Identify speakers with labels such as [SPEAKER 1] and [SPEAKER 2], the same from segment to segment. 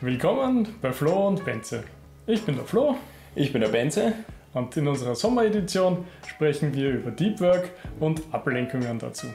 [SPEAKER 1] Willkommen bei Flo und Benze. Ich bin der Flo.
[SPEAKER 2] Ich bin der Benze.
[SPEAKER 1] Und in unserer Sommeredition sprechen wir über Deep Work und Ablenkungen dazu.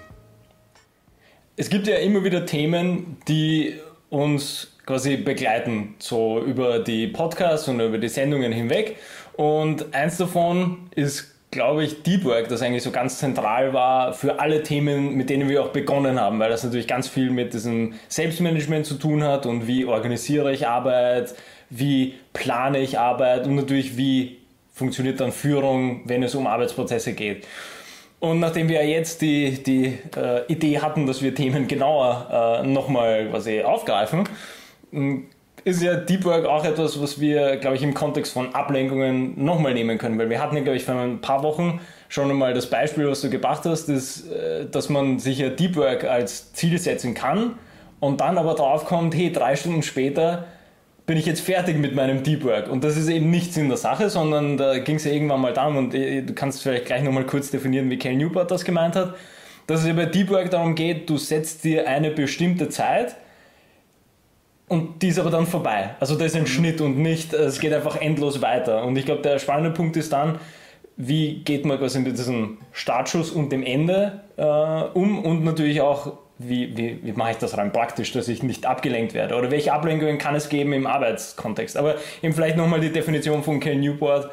[SPEAKER 2] Es gibt ja immer wieder Themen, die uns quasi begleiten, so über die Podcasts und über die Sendungen hinweg. Und eins davon ist glaube ich, Deep Work, das eigentlich so ganz zentral war für alle Themen, mit denen wir auch begonnen haben, weil das natürlich ganz viel mit diesem Selbstmanagement zu tun hat und wie organisiere ich Arbeit, wie plane ich Arbeit und natürlich wie funktioniert dann Führung, wenn es um Arbeitsprozesse geht. Und nachdem wir jetzt die, die äh, Idee hatten, dass wir Themen genauer äh, nochmal quasi aufgreifen, ist ja Deep Work auch etwas, was wir, glaube ich, im Kontext von Ablenkungen nochmal nehmen können, weil wir hatten ja, glaube ich, vor ein paar Wochen schon einmal das Beispiel, was du gebracht hast, ist, äh, dass man sich ja Deep Work als Ziel setzen kann und dann aber drauf kommt, hey, drei Stunden später bin ich jetzt fertig mit meinem Deep Work. Und das ist eben nichts in der Sache, sondern da ging es ja irgendwann mal darum, und äh, du kannst vielleicht gleich nochmal kurz definieren, wie Cal Newport das gemeint hat, dass es ja bei Deep Work darum geht, du setzt dir eine bestimmte Zeit, und die ist aber dann vorbei. Also das ist ein mhm. Schnitt und nicht, es geht einfach endlos weiter. Und ich glaube, der spannende Punkt ist dann, wie geht man quasi mit diesem Startschuss und dem Ende äh, um und natürlich auch, wie, wie, wie mache ich das rein praktisch, dass ich nicht abgelenkt werde oder welche Ablenkungen kann es geben im Arbeitskontext. Aber eben vielleicht nochmal die Definition von Ken Newport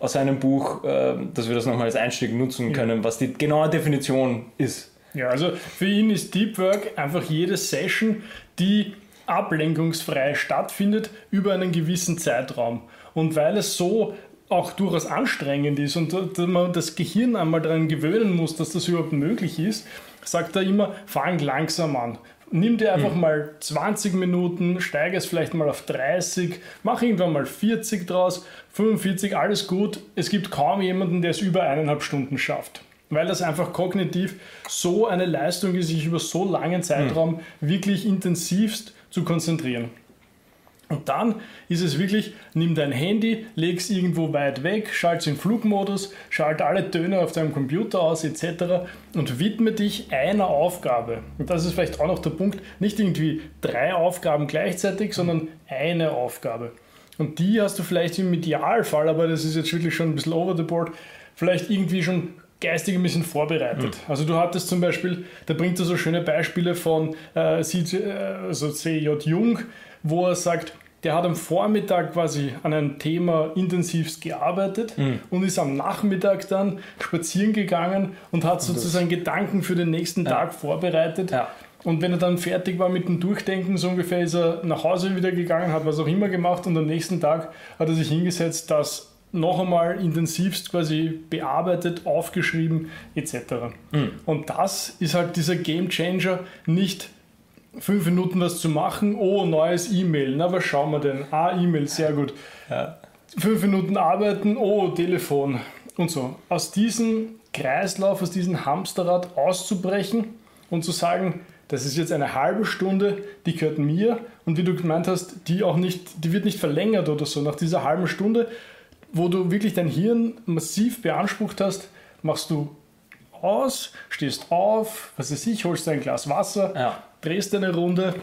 [SPEAKER 2] aus seinem Buch, äh, dass wir das nochmal als Einstieg nutzen können, was die genaue Definition ist.
[SPEAKER 1] Ja, also für ihn ist Deep Work einfach jede Session, die ablenkungsfrei stattfindet über einen gewissen Zeitraum. Und weil es so auch durchaus anstrengend ist und man das Gehirn einmal daran gewöhnen muss, dass das überhaupt möglich ist, sagt er immer, fang langsam an. Nimm dir einfach mhm. mal 20 Minuten, steige es vielleicht mal auf 30, mach irgendwann mal 40 draus, 45, alles gut. Es gibt kaum jemanden, der es über eineinhalb Stunden schafft. Weil das einfach kognitiv so eine Leistung ist, sich über so langen Zeitraum mhm. wirklich intensivst zu konzentrieren. Und dann ist es wirklich, nimm dein Handy, leg es irgendwo weit weg, schalt es in Flugmodus, schalt alle Töne auf deinem Computer aus etc. und widme dich einer Aufgabe. Und das ist vielleicht auch noch der Punkt, nicht irgendwie drei Aufgaben gleichzeitig, sondern eine Aufgabe. Und die hast du vielleicht im Idealfall, aber das ist jetzt wirklich schon ein bisschen over the board, vielleicht irgendwie schon geistig ein bisschen vorbereitet. Mhm. Also du hattest zum Beispiel, da bringt er so schöne Beispiele von äh, C.J. Also Jung, wo er sagt, der hat am Vormittag quasi an einem Thema intensivst gearbeitet mhm. und ist am Nachmittag dann spazieren gegangen und hat sozusagen Gedanken für den nächsten ja. Tag vorbereitet. Ja. Und wenn er dann fertig war mit dem Durchdenken, so ungefähr ist er nach Hause wieder gegangen, hat was auch immer gemacht und am nächsten Tag hat er sich hingesetzt, das noch einmal intensivst quasi bearbeitet, aufgeschrieben etc. Mhm. Und das ist halt dieser Game Changer, nicht fünf Minuten was zu machen, oh, neues E-Mail, na, was schauen wir denn? Ah, E-Mail, sehr gut. Ja. Fünf Minuten arbeiten, oh, Telefon und so. Aus diesem Kreislauf, aus diesem Hamsterrad auszubrechen und zu sagen, das ist jetzt eine halbe Stunde, die gehört mir und wie du gemeint hast, die auch nicht, die wird nicht verlängert oder so. Nach dieser halben Stunde wo du wirklich dein Hirn massiv beansprucht hast, machst du aus, stehst auf, was weiß ich, holst ein Glas Wasser, ja. drehst eine Runde,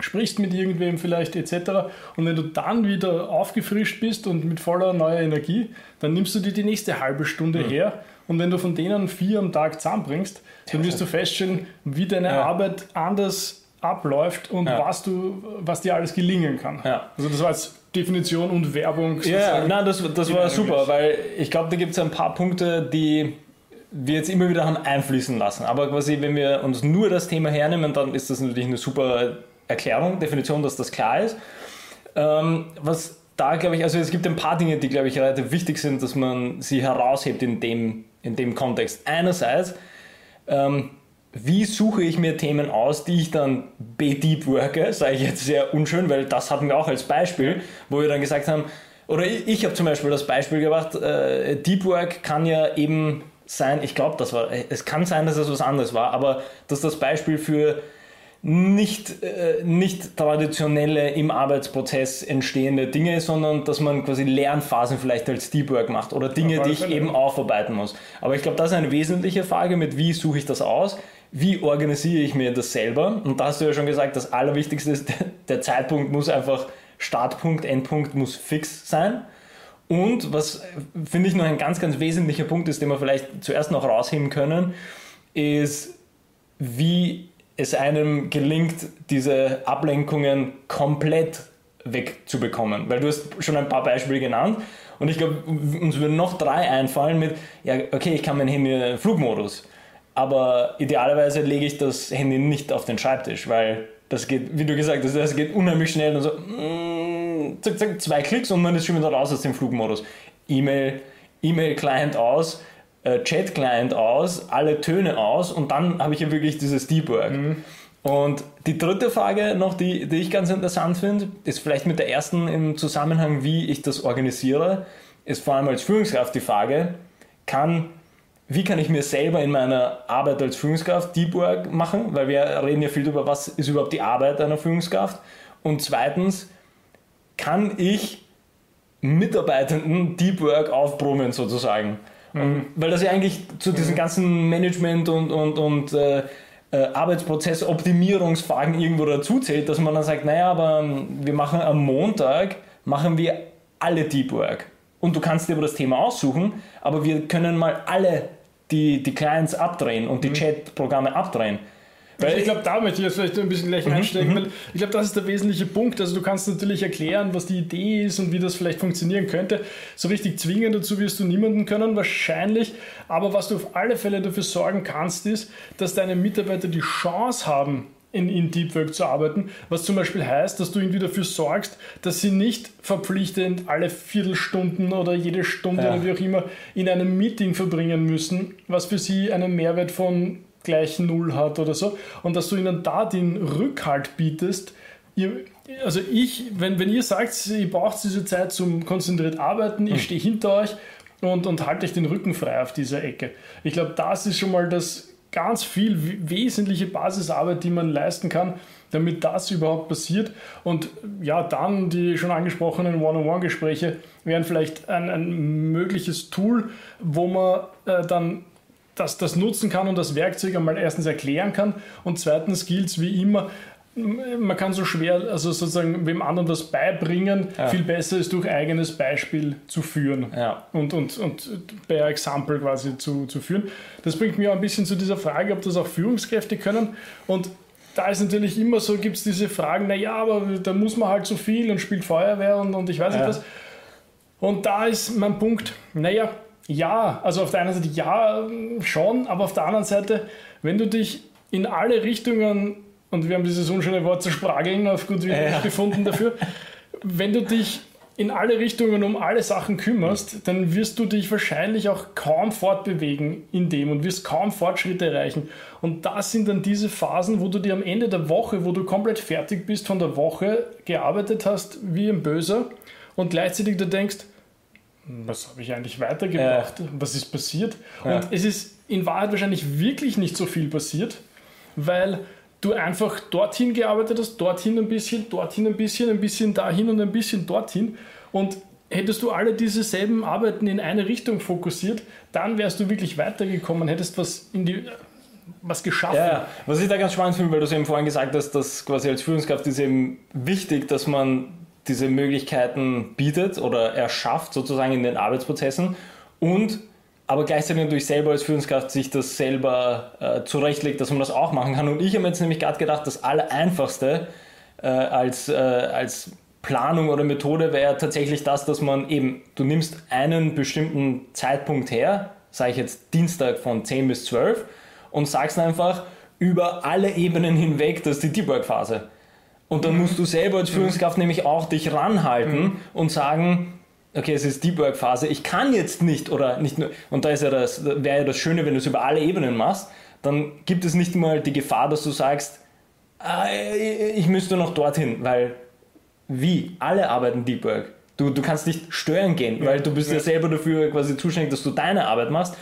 [SPEAKER 1] sprichst mit irgendwem vielleicht etc. Und wenn du dann wieder aufgefrischt bist und mit voller neuer Energie, dann nimmst du dir die nächste halbe Stunde mhm. her. Und wenn du von denen vier am Tag zusammenbringst, dann wirst du feststellen, wie deine ja. Arbeit anders abläuft und ja. was, du, was dir alles gelingen kann. Also das war jetzt Definition und Werbung.
[SPEAKER 2] Ja, nein, das, das war super, weil ich glaube, da gibt es ein paar Punkte, die wir jetzt immer wieder haben einfließen lassen. Aber quasi, wenn wir uns nur das Thema hernehmen, dann ist das natürlich eine super Erklärung, Definition, dass das klar ist. Ähm, was da, glaube ich, also es gibt ein paar Dinge, die, glaube ich, relativ wichtig sind, dass man sie heraushebt in dem, in dem Kontext. Einerseits, ähm, wie suche ich mir Themen aus, die ich dann be-deep worke, sage ich jetzt sehr unschön, weil das hatten wir auch als Beispiel, wo wir dann gesagt haben, oder ich, ich habe zum Beispiel das Beispiel gemacht, äh, Deep Work kann ja eben sein, ich glaube, das war, es kann sein, dass es was anderes war, aber dass das Beispiel für nicht, äh, nicht traditionelle im Arbeitsprozess entstehende Dinge, sondern dass man quasi Lernphasen vielleicht als Deep Work macht oder Dinge, die ich eben aufarbeiten muss. Aber ich glaube, das ist eine wesentliche Frage mit, wie suche ich das aus? Wie organisiere ich mir das selber? Und da hast du ja schon gesagt, das Allerwichtigste ist, der Zeitpunkt muss einfach, Startpunkt, Endpunkt muss fix sein. Und was finde ich noch ein ganz, ganz wesentlicher Punkt ist, den wir vielleicht zuerst noch rausheben können, ist, wie es einem gelingt, diese Ablenkungen komplett wegzubekommen. Weil du hast schon ein paar Beispiele genannt und ich glaube, uns würden noch drei einfallen mit, ja, okay, ich kann mein Handy in Flugmodus, aber idealerweise lege ich das Handy nicht auf den Schreibtisch, weil das geht, wie du gesagt hast, das geht unheimlich schnell und so, mm, zack, zack, zwei Klicks und man ist schon wieder raus aus dem Flugmodus. E-Mail, E-Mail-Client aus, äh, Chat-Client aus, alle Töne aus und dann habe ich ja wirklich dieses Deep Work. Mhm. Und die dritte Frage noch, die, die ich ganz interessant finde, ist vielleicht mit der ersten im Zusammenhang, wie ich das organisiere, ist vor allem als Führungskraft die Frage, kann, wie kann ich mir selber in meiner Arbeit als Führungskraft Deep Work machen, weil wir reden ja viel darüber, was ist überhaupt die Arbeit einer Führungskraft. Und zweitens, kann ich Mitarbeitenden Deep Work aufbrummen sozusagen? Mhm. Weil das ja eigentlich zu diesen ganzen Management- und, und, und äh, äh, Arbeitsprozessoptimierungsfragen irgendwo dazu zählt, dass man dann sagt, naja, aber ähm, wir machen am Montag, machen wir alle Deep Work. Und du kannst dir aber das Thema aussuchen, aber wir können mal alle die, die Clients abdrehen und die mhm. Chat-Programme abdrehen.
[SPEAKER 1] Weil ich glaube, da möchte ich jetzt vielleicht ein bisschen gleich mhm, einsteigen, mhm. weil ich glaube, das ist der wesentliche Punkt. Also du kannst natürlich erklären, was die Idee ist und wie das vielleicht funktionieren könnte. So richtig zwingen dazu wirst du niemanden können, wahrscheinlich. Aber was du auf alle Fälle dafür sorgen kannst, ist, dass deine Mitarbeiter die Chance haben, in, in Deep Work zu arbeiten, was zum Beispiel heißt, dass du irgendwie dafür sorgst, dass sie nicht verpflichtend alle Viertelstunden oder jede Stunde ja. oder wie auch immer in einem Meeting verbringen müssen, was für sie einen Mehrwert von gleich Null hat oder so. Und dass du ihnen da den Rückhalt bietest. Ihr, also ich, wenn, wenn ihr sagt, ihr braucht diese Zeit zum konzentriert arbeiten, ich hm. stehe hinter euch und, und halte euch den Rücken frei auf dieser Ecke. Ich glaube, das ist schon mal das ganz viel wesentliche Basisarbeit, die man leisten kann, damit das überhaupt passiert. Und ja, dann die schon angesprochenen One-on-One-Gespräche wären vielleicht ein, ein mögliches Tool, wo man äh, dann das, das nutzen kann und das Werkzeug einmal erstens erklären kann und zweitens gilt es wie immer, man kann so schwer, also sozusagen wem anderen das beibringen, ja. viel besser ist durch eigenes Beispiel zu führen ja. und, und, und per Example quasi zu, zu führen. Das bringt mich auch ein bisschen zu dieser Frage, ob das auch Führungskräfte können und da ist natürlich immer so, gibt es diese Fragen, naja, aber da muss man halt so viel und spielt Feuerwehr und, und ich weiß nicht ja. was. Und da ist mein Punkt, naja, ja, also auf der einen Seite ja, schon, aber auf der anderen Seite, wenn du dich in alle Richtungen, und wir haben dieses unschöne Wort zersprageln auf gut ja. gefunden dafür, wenn du dich in alle Richtungen um alle Sachen kümmerst, dann wirst du dich wahrscheinlich auch kaum fortbewegen in dem und wirst kaum Fortschritte erreichen. Und das sind dann diese Phasen, wo du dir am Ende der Woche, wo du komplett fertig bist von der Woche, gearbeitet hast wie ein Böser und gleichzeitig du denkst, was habe ich eigentlich weitergebracht? Ja. Was ist passiert? Ja. Und es ist in Wahrheit wahrscheinlich wirklich nicht so viel passiert, weil du einfach dorthin gearbeitet hast, dorthin ein bisschen, dorthin ein bisschen, ein bisschen dahin und ein bisschen dorthin. Und hättest du alle diese selben Arbeiten in eine Richtung fokussiert, dann wärst du wirklich weitergekommen, hättest was in die was geschaffen. Ja,
[SPEAKER 2] was ich da ganz spannend finde, weil du es eben vorhin gesagt hast, dass quasi als Führungskraft ist eben wichtig, dass man diese Möglichkeiten bietet oder erschafft sozusagen in den Arbeitsprozessen und aber gleichzeitig natürlich selber als Führungskraft sich das selber äh, zurechtlegt, dass man das auch machen kann. Und ich habe jetzt nämlich gerade gedacht, das Allereinfachste äh, als, äh, als Planung oder Methode wäre tatsächlich das, dass man eben, du nimmst einen bestimmten Zeitpunkt her, sage ich jetzt Dienstag von 10 bis 12 und sagst einfach über alle Ebenen hinweg, das ist die Deep Work Phase. Und dann musst du selber als Führungskraft nämlich auch dich ranhalten mhm. und sagen, okay, es ist Deep Work Phase, ich kann jetzt nicht oder nicht nur, und da ist ja das, wäre ja das Schöne, wenn du es über alle Ebenen machst, dann gibt es nicht mal die Gefahr, dass du sagst, ah, ich müsste noch dorthin, weil wie? Alle arbeiten Deep Work. Du, du kannst nicht stören gehen, ja, weil du bist ja. ja selber dafür quasi zuständig, dass du deine Arbeit machst.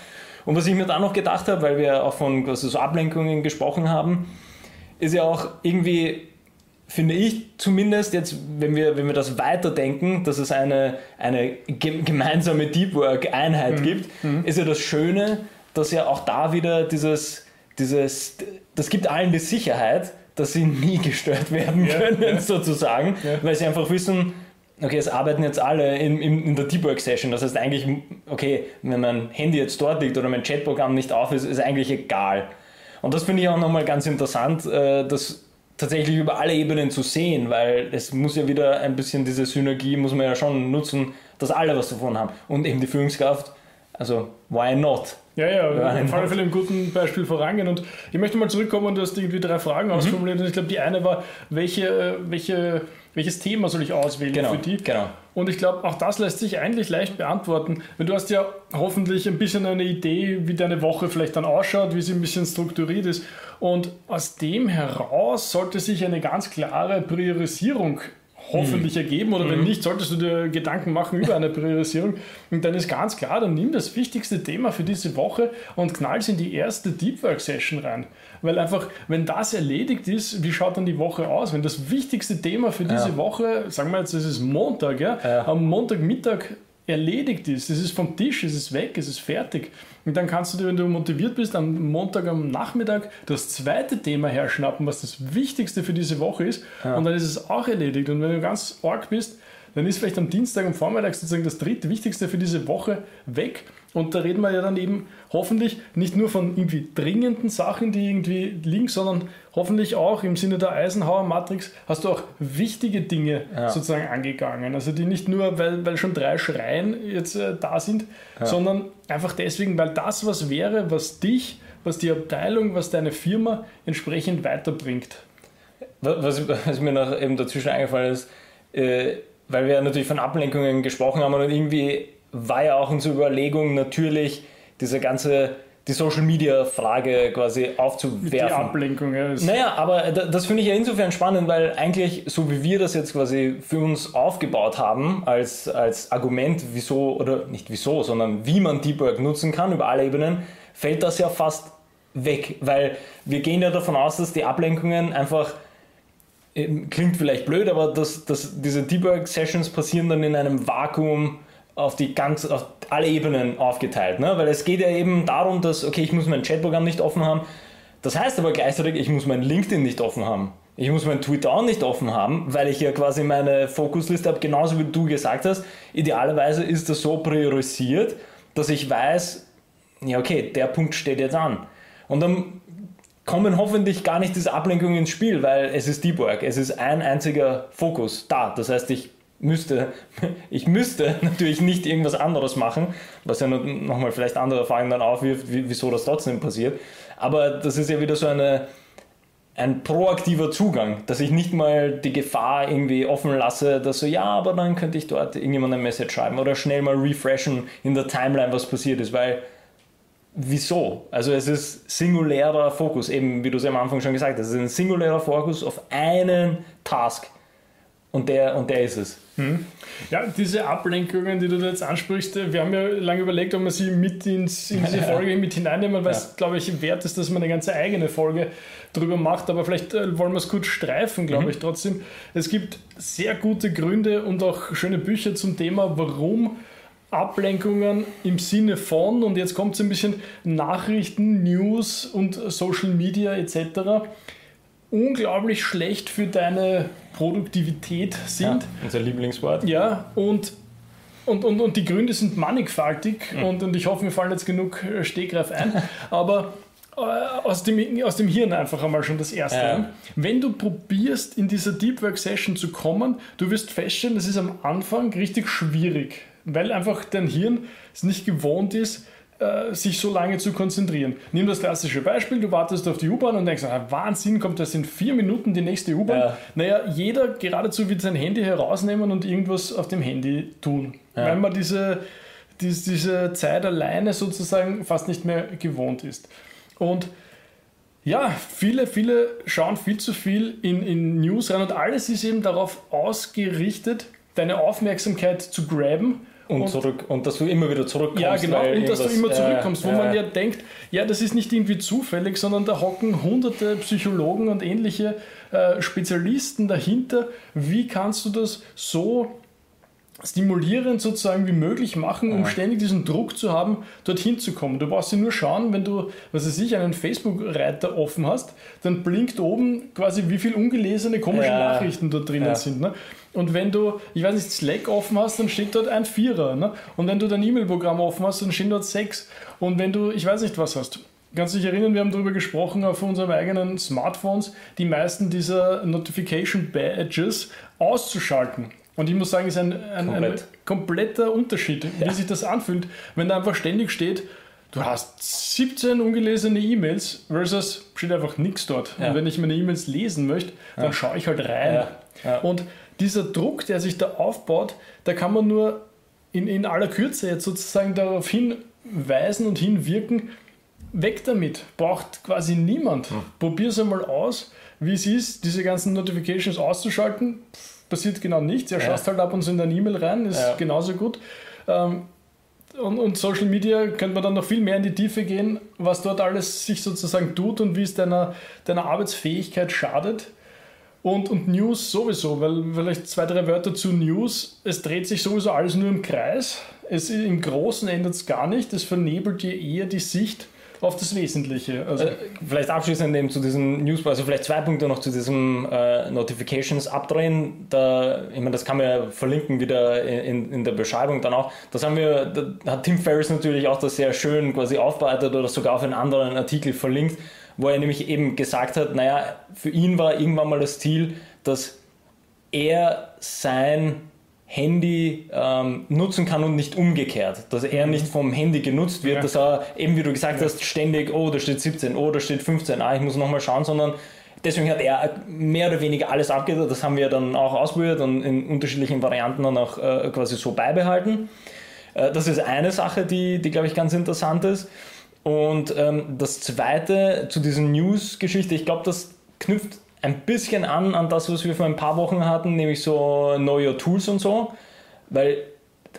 [SPEAKER 2] Und was ich mir dann noch gedacht habe, weil wir auch von quasi so Ablenkungen gesprochen haben, ist ja auch irgendwie, finde ich zumindest jetzt, wenn wir, wenn wir das weiterdenken, dass es eine, eine gemeinsame Deep Work-Einheit mhm. gibt, mhm. ist ja das Schöne, dass ja auch da wieder dieses, dieses, das gibt allen die Sicherheit, dass sie nie gestört werden können, ja. sozusagen, ja. weil sie einfach wissen, okay, es arbeiten jetzt alle in, in, in der Deep Work Session. Das heißt eigentlich, okay, wenn mein Handy jetzt dort liegt oder mein Chatprogramm nicht auf ist, ist eigentlich egal. Und das finde ich auch nochmal ganz interessant, äh, das tatsächlich über alle Ebenen zu sehen, weil es muss ja wieder ein bisschen diese Synergie, muss man ja schon nutzen, dass alle was davon haben. Und eben die Führungskraft, also why not?
[SPEAKER 1] Ja, ja, auf alle Fälle im guten Beispiel vorangehen. Und ich möchte mal zurückkommen und du hast irgendwie drei Fragen mhm. ausformuliert. Und ich glaube, die eine war, welche, äh, welche welches Thema soll ich auswählen
[SPEAKER 2] genau,
[SPEAKER 1] für die?
[SPEAKER 2] Genau.
[SPEAKER 1] Und ich glaube, auch das lässt sich eigentlich leicht beantworten. Weil du hast ja hoffentlich ein bisschen eine Idee, wie deine Woche vielleicht dann ausschaut, wie sie ein bisschen strukturiert ist. Und aus dem heraus sollte sich eine ganz klare Priorisierung hoffentlich mhm. ergeben oder wenn mhm. nicht, solltest du dir Gedanken machen über eine Priorisierung und dann ist ganz klar, dann nimm das wichtigste Thema für diese Woche und knall es in die erste Deep Work Session rein. Weil einfach, wenn das erledigt ist, wie schaut dann die Woche aus? Wenn das wichtigste Thema für diese ja. Woche, sagen wir jetzt, es ist Montag, ja, ja. am Montagmittag erledigt ist, es ist vom Tisch, es ist weg, es ist fertig. Und dann kannst du dir, wenn du motiviert bist, am Montag am Nachmittag das zweite Thema herschnappen, was das Wichtigste für diese Woche ist. Ja. Und dann ist es auch erledigt. Und wenn du ganz arg bist, dann ist vielleicht am Dienstag am Vormittag sozusagen das dritte Wichtigste für diese Woche weg. Und da reden wir ja dann eben hoffentlich nicht nur von irgendwie dringenden Sachen, die irgendwie liegen, sondern hoffentlich auch im Sinne der Eisenhower Matrix hast du auch wichtige Dinge ja. sozusagen angegangen. Also die nicht nur, weil, weil schon drei Schreien jetzt äh, da sind, ja. sondern einfach deswegen, weil das was wäre, was dich, was die Abteilung, was deine Firma entsprechend weiterbringt.
[SPEAKER 2] Was, was mir noch eben dazwischen eingefallen ist, äh, weil wir natürlich von Ablenkungen gesprochen haben und irgendwie war ja auch unsere Überlegung natürlich, diese ganze die Social Media Frage quasi aufzuwerfen. Die
[SPEAKER 1] Ablenkung, ja.
[SPEAKER 2] Naja, aber das finde ich ja insofern spannend, weil eigentlich, so wie wir das jetzt quasi für uns aufgebaut haben, als, als Argument, wieso, oder nicht wieso, sondern wie man Deep Work nutzen kann über alle Ebenen, fällt das ja fast weg, weil wir gehen ja davon aus, dass die Ablenkungen einfach klingt vielleicht blöd, aber dass, dass diese Deep Work Sessions passieren dann in einem Vakuum auf die ganz, auf alle Ebenen aufgeteilt. Ne? Weil es geht ja eben darum, dass, okay, ich muss mein Chatprogramm nicht offen haben. Das heißt aber gleichzeitig, ich muss mein LinkedIn nicht offen haben. Ich muss mein Twitter auch nicht offen haben, weil ich ja quasi meine Fokusliste habe, genauso wie du gesagt hast. Idealerweise ist das so priorisiert, dass ich weiß, ja, okay, der Punkt steht jetzt an. Und dann kommen hoffentlich gar nicht diese Ablenkungen ins Spiel, weil es ist Deep Work, es ist ein einziger Fokus da. Das heißt, ich müsste, ich müsste natürlich nicht irgendwas anderes machen, was ja nochmal vielleicht andere Fragen dann aufwirft, wieso das trotzdem passiert. Aber das ist ja wieder so eine, ein proaktiver Zugang, dass ich nicht mal die Gefahr irgendwie offen lasse, dass so, ja, aber dann könnte ich dort irgendjemand eine Message schreiben oder schnell mal refreshen in der Timeline, was passiert ist, weil wieso? Also es ist singulärer Fokus, eben wie du es am Anfang schon gesagt hast, es ist ein singulärer Fokus auf einen Task und der, und der ist es.
[SPEAKER 1] Hm. Ja, diese Ablenkungen, die du da jetzt ansprichst, äh, wir haben ja lange überlegt, ob wir sie mit ins, in diese Folge mit hineinnehmen, weil ja. es, glaube ich, wert ist, dass man eine ganze eigene Folge drüber macht. Aber vielleicht äh, wollen wir es kurz streifen, glaube mhm. ich, trotzdem. Es gibt sehr gute Gründe und auch schöne Bücher zum Thema, warum Ablenkungen im Sinne von, und jetzt kommt es ein bisschen Nachrichten, News und Social Media etc unglaublich schlecht für deine Produktivität sind. Ja,
[SPEAKER 2] unser Lieblingswort.
[SPEAKER 1] Ja, und, und, und, und die Gründe sind mannigfaltig mhm. und, und ich hoffe, mir fallen jetzt genug äh, Stegreif ein, aber äh, aus, dem, aus dem Hirn einfach einmal schon das Erste. Ja. Wenn du probierst, in dieser Deep Work Session zu kommen, du wirst feststellen, das ist am Anfang richtig schwierig, weil einfach dein Hirn es nicht gewohnt ist, äh, sich so lange zu konzentrieren. Nimm das klassische Beispiel, du wartest auf die U-Bahn und denkst, ah, Wahnsinn, kommt das in vier Minuten die nächste U-Bahn? Ja. Naja, jeder geradezu wird sein Handy herausnehmen und irgendwas auf dem Handy tun, ja. weil man diese, diese, diese Zeit alleine sozusagen fast nicht mehr gewohnt ist. Und ja, viele, viele schauen viel zu viel in, in News rein und alles ist eben darauf ausgerichtet, deine Aufmerksamkeit zu graben
[SPEAKER 2] Und, zurück, und dass du immer wieder zurückkommst.
[SPEAKER 1] Ja, genau, und dass du immer zurückkommst, wo man ja denkt, ja, das ist nicht irgendwie zufällig, sondern da hocken hunderte Psychologen und ähnliche äh, Spezialisten dahinter. Wie kannst du das so stimulierend sozusagen wie möglich machen, um ja. ständig diesen Druck zu haben, dorthin zu kommen. Du brauchst dir nur schauen, wenn du, was weiß ich, einen Facebook-Reiter offen hast, dann blinkt oben quasi, wie viele ungelesene komische ja. Nachrichten dort drinnen ja. sind. Ne? Und wenn du, ich weiß nicht, Slack offen hast, dann steht dort ein Vierer. Ne? Und wenn du dein E-Mail-Programm offen hast, dann stehen dort sechs. Und wenn du, ich weiß nicht, was hast. Kannst du dich erinnern, wir haben darüber gesprochen auf unseren eigenen Smartphones, die meisten dieser Notification Badges auszuschalten. Und ich muss sagen, es ist ein, ein, Komplett. ein kompletter Unterschied, wie ja. sich das anfühlt, wenn da einfach ständig steht, du hast 17 ungelesene E-Mails versus steht einfach nichts dort. Ja. Und wenn ich meine E-Mails lesen möchte, dann ja. schaue ich halt rein. Und dieser Druck, der sich da aufbaut, da kann man nur in, in aller Kürze jetzt sozusagen darauf hinweisen und hinwirken, weg damit. Braucht quasi niemand. Hm. Probier es einmal aus, wie es ist, diese ganzen Notifications auszuschalten. Passiert genau nichts. Er ja. schaust halt ab und zu in deine E-Mail rein, ist ja. genauso gut. Ähm, und, und, Social Media könnte man dann noch viel mehr in die Tiefe gehen, was dort alles sich sozusagen tut und wie es deiner, deiner Arbeitsfähigkeit schadet. Und, und News sowieso, weil vielleicht zwei, drei Wörter zu News. Es dreht sich sowieso alles nur im Kreis. Es, Im Großen ändert es gar nicht. Es vernebelt dir eher die Sicht auf das Wesentliche.
[SPEAKER 2] Also äh, vielleicht abschließend eben zu diesem News, also vielleicht zwei Punkte noch zu diesem äh, Notifications abdrehen. Da, ich meine, das kann man ja verlinken wieder in, in der Beschreibung dann auch. Das haben wir, da hat Tim Ferriss natürlich auch das sehr schön quasi aufbereitet oder sogar auf einen anderen Artikel verlinkt, wo er nämlich eben gesagt hat, naja, für ihn war irgendwann mal das Ziel, dass er sein Handy ähm, nutzen kann und nicht umgekehrt. Dass er nicht vom Handy genutzt wird, ja. dass er eben, wie du gesagt ja. hast, ständig, oh, da steht 17, oh, da steht 15, ah, ich muss nochmal schauen, sondern deswegen hat er mehr oder weniger alles abgedreht. Das haben wir dann auch ausprobiert und in unterschiedlichen Varianten dann auch äh, quasi so beibehalten. Äh, das ist eine Sache, die, die glaube ich, ganz interessant ist. Und ähm, das zweite zu dieser News-Geschichte, ich glaube, das knüpft ein bisschen an an das, was wir vor ein paar Wochen hatten, nämlich so neue Tools und so, weil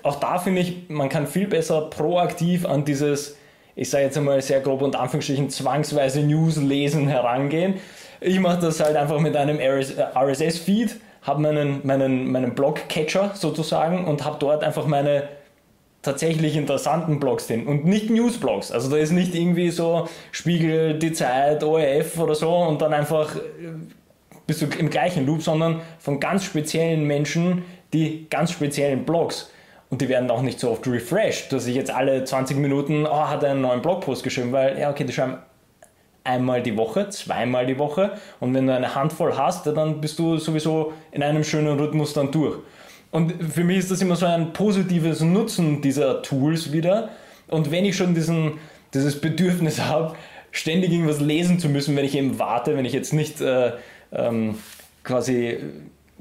[SPEAKER 2] auch da finde ich, man kann viel besser proaktiv an dieses, ich sage jetzt einmal sehr grob und Anführungsstrichen, zwangsweise News lesen herangehen. Ich mache das halt einfach mit einem RSS-Feed, habe meinen, meinen, meinen Blog-Catcher sozusagen und habe dort einfach meine tatsächlich interessanten Blogs drin und nicht Newsblogs. Also da ist nicht irgendwie so Spiegel, die Zeit, ORF oder so und dann einfach äh, bist du im gleichen Loop, sondern von ganz speziellen Menschen, die ganz speziellen Blogs. Und die werden auch nicht so oft refreshed, dass ich jetzt alle 20 Minuten, oh, hat er einen neuen Blogpost geschrieben, weil, ja, okay, die schreiben einmal die Woche, zweimal die Woche und wenn du eine Handvoll hast, dann bist du sowieso in einem schönen Rhythmus dann durch. Und für mich ist das immer so ein positives Nutzen dieser Tools wieder. Und wenn ich schon diesen, dieses Bedürfnis habe, ständig irgendwas lesen zu müssen, wenn ich eben warte, wenn ich jetzt nicht äh, ähm, quasi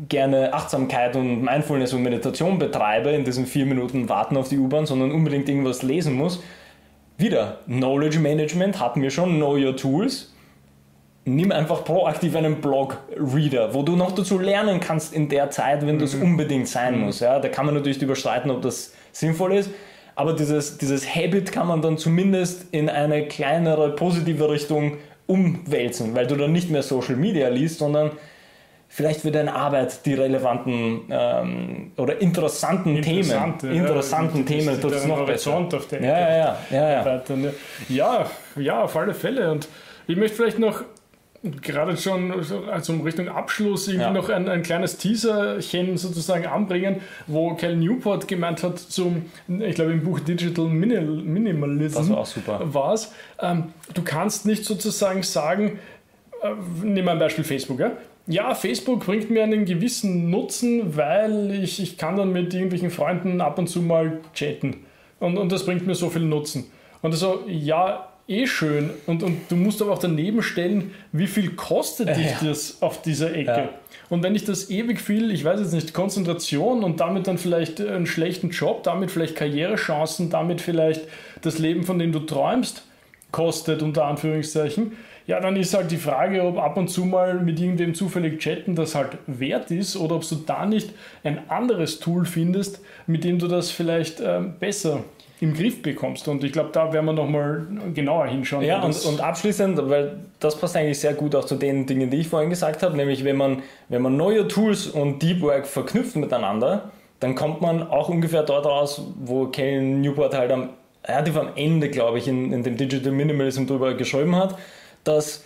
[SPEAKER 2] gerne Achtsamkeit und Mindfulness und Meditation betreibe in diesen vier Minuten Warten auf die U-Bahn, sondern unbedingt irgendwas lesen muss. Wieder, Knowledge Management hatten wir schon, Know Your Tools nimm einfach proaktiv einen Blog-Reader, wo du noch dazu lernen kannst in der Zeit, wenn mhm. das unbedingt sein mhm. muss. Ja, da kann man natürlich überstreiten, ob das sinnvoll ist, aber dieses, dieses Habit kann man dann zumindest in eine kleinere, positive Richtung umwälzen, weil du dann nicht mehr Social Media liest, sondern vielleicht für deine Arbeit die relevanten ähm, oder interessanten Interessante, Themen, interessanten ja, Themen,
[SPEAKER 1] das ist noch besser. Auf der
[SPEAKER 2] ja, ja, ja, ja,
[SPEAKER 1] ja. ja, ja, auf alle Fälle. Und ich möchte vielleicht noch gerade schon also Richtung Abschluss irgendwie ja. noch ein, ein kleines Teaserchen sozusagen anbringen, wo Cal Newport gemeint hat zum, ich glaube im Buch Digital Minimalism
[SPEAKER 2] das war auch super.
[SPEAKER 1] war's, ähm, du kannst nicht sozusagen sagen, äh, nehmen wir ein Beispiel Facebook, ja? Ja, Facebook bringt mir einen gewissen Nutzen, weil ich, ich kann dann mit irgendwelchen Freunden ab und zu mal chatten. Und, und das bringt mir so viel Nutzen. Und so, ja, eh schön. Und, und du musst aber auch daneben stellen, wie viel kostet dich ja. das auf dieser Ecke. Ja. Und wenn ich das ewig viel, ich weiß jetzt nicht, Konzentration und damit dann vielleicht einen schlechten Job, damit vielleicht Karrierechancen, damit vielleicht das Leben, von dem du träumst, kostet, unter Anführungszeichen, Ja, dann ist halt die Frage, ob ab und zu mal mit irgendwem zufällig chatten das halt wert ist oder ob du da nicht ein anderes Tool findest, mit dem du das vielleicht ähm, besser im Griff bekommst. Und ich glaube, da werden wir nochmal genauer hinschauen.
[SPEAKER 2] Ja, und, und, abschließend, weil das passt eigentlich sehr gut auch zu den Dingen, die ich vorhin gesagt habe, nämlich wenn man, wenn man neue Tools und Deep Work verknüpft miteinander, dann kommt man auch ungefähr dort raus, wo Kellen Newport halt am, relativ am Ende, glaube ich, in, in dem Digital Minimalism drüber geschrieben hat, dass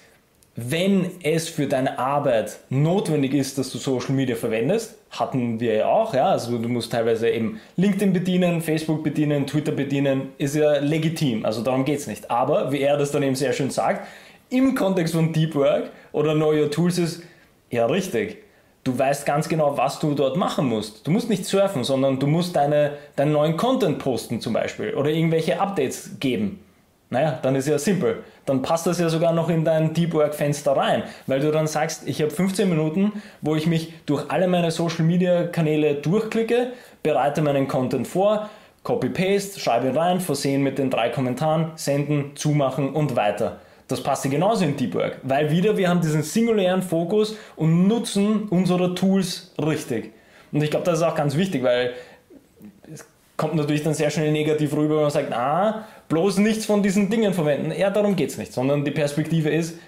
[SPEAKER 2] wenn es für deine Arbeit notwendig ist, dass du Social Media verwendest, hatten wir ja auch, ja, also du musst teilweise eben LinkedIn bedienen, Facebook bedienen, Twitter bedienen, ist ja legitim, also darum geht es nicht. Aber, wie er das dann eben sehr schön sagt, im Kontext von Deep Work oder neue Tools ist, ja richtig, du weißt ganz genau, was du dort machen musst. Du musst nicht surfen, sondern du musst deine, deinen neuen Content posten zum Beispiel oder irgendwelche Updates geben. Naja, dann ist ja simpel. Dann passt das ja sogar noch in dein Deep Work Fenster rein, weil du dann sagst, ich habe 15 Minuten, wo ich mich durch alle meine Social Media Kanäle durchklicke, bereite meinen Content vor, Copy-Paste, schreibe ihn rein, versehen mit den drei Kommentaren, senden, zumachen und weiter. Das passt ja genauso in Deep Work, weil wieder wir haben diesen singulären Fokus und nutzen unsere Tools richtig. Und ich glaube, das ist auch ganz wichtig, weil kommt natürlich dann sehr schnell negativ rüber, wenn man sagt, ah, bloß nichts von diesen Dingen verwenden. Ja, darum geht es nicht, sondern die Perspektive ist,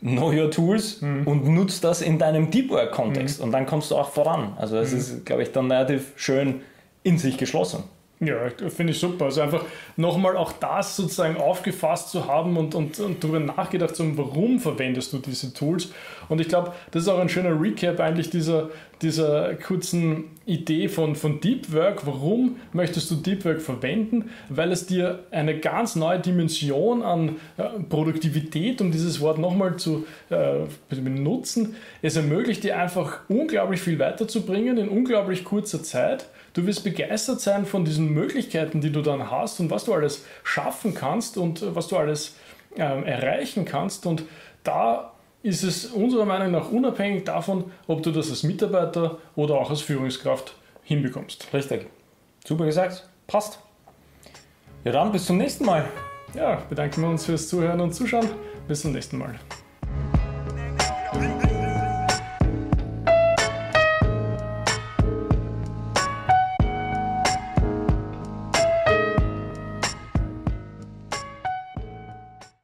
[SPEAKER 2] know your tools mhm. und nutz das in deinem Deep Work Kontext mhm. und dann kommst du auch voran. Also es mhm. ist, glaube ich, dann relativ schön in sich geschlossen.
[SPEAKER 1] Ja, finde ich super. Also einfach nochmal auch das sozusagen aufgefasst zu haben und, und, und darüber nachgedacht zu haben, warum verwendest du diese Tools. Und ich glaube, das ist auch ein schöner Recap eigentlich dieser, dieser kurzen Idee von, von Deep Work. Warum möchtest du Deep Work verwenden? Weil es dir eine ganz neue Dimension an äh, Produktivität, um dieses Wort nochmal zu äh, benutzen, es ermöglicht dir einfach unglaublich viel weiterzubringen in unglaublich kurzer Zeit Du wirst begeistert sein von diesen Möglichkeiten, die du dann hast und was du alles schaffen kannst und äh, was du alles äh, erreichen kannst. Und da ist es unserer Meinung nach unabhängig davon, ob du das als Mitarbeiter oder auch als Führungskraft hinbekommst.
[SPEAKER 2] Richtig. Super gesagt. Passt. Ja, dann bis zum nächsten Mal.
[SPEAKER 1] Ja, bedanken wir uns fürs Zuhören und Zuschauen. Bis zum nächsten Mal.